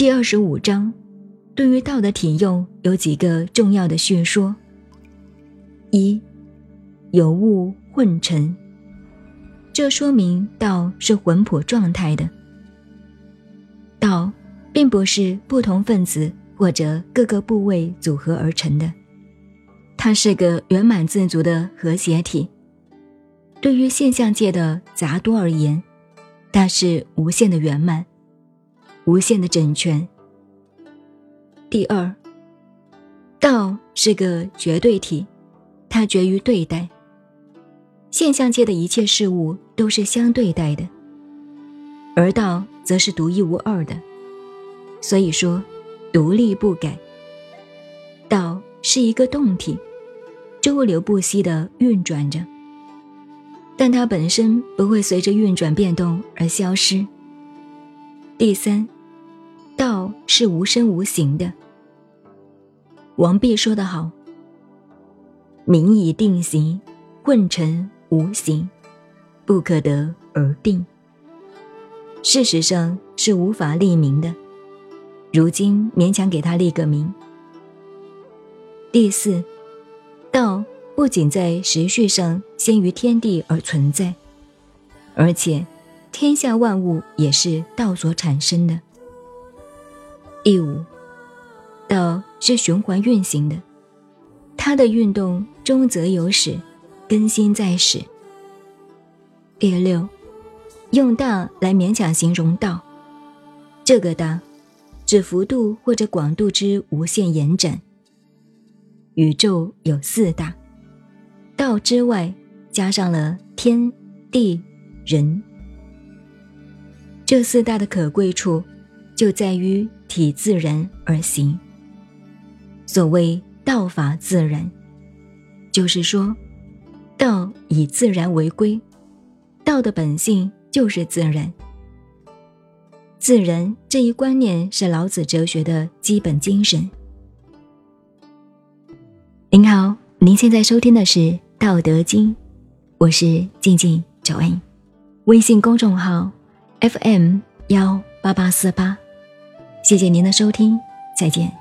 第二十五章，对于道的体用有几个重要的叙说：一，有物混成，这说明道是魂魄状态的。道并不是不同分子或者各个部位组合而成的，它是个圆满自足的和谐体。对于现象界的杂多而言，它是无限的圆满，无限的整全。第二，道是个绝对体，它绝于对待。现象界的一切事物都是相对待的，而道则是独一无二的，所以说独立不改。道是一个动体，周流不息地运转着。但它本身不会随着运转变动而消失。第三，道是无声无形的。王弼说得好：“名以定形，混成无形，不可得而定。”事实上是无法立名的。如今勉强给他立个名。第四，道。不仅在时序上先于天地而存在，而且天下万物也是道所产生的。第五，道是循环运行的，它的运动终则有始，更新在始。第六，用大来勉强形容道，这个大指幅度或者广度之无限延展。宇宙有四大。道之外，加上了天地人，这四大的可贵处，就在于体自然而行。所谓道法自然，就是说，道以自然为归，道的本性就是自然。自然这一观念是老子哲学的基本精神。您好，您现在收听的是。道德经，我是静静九恩，微信公众号 FM 幺八八四八，谢谢您的收听，再见。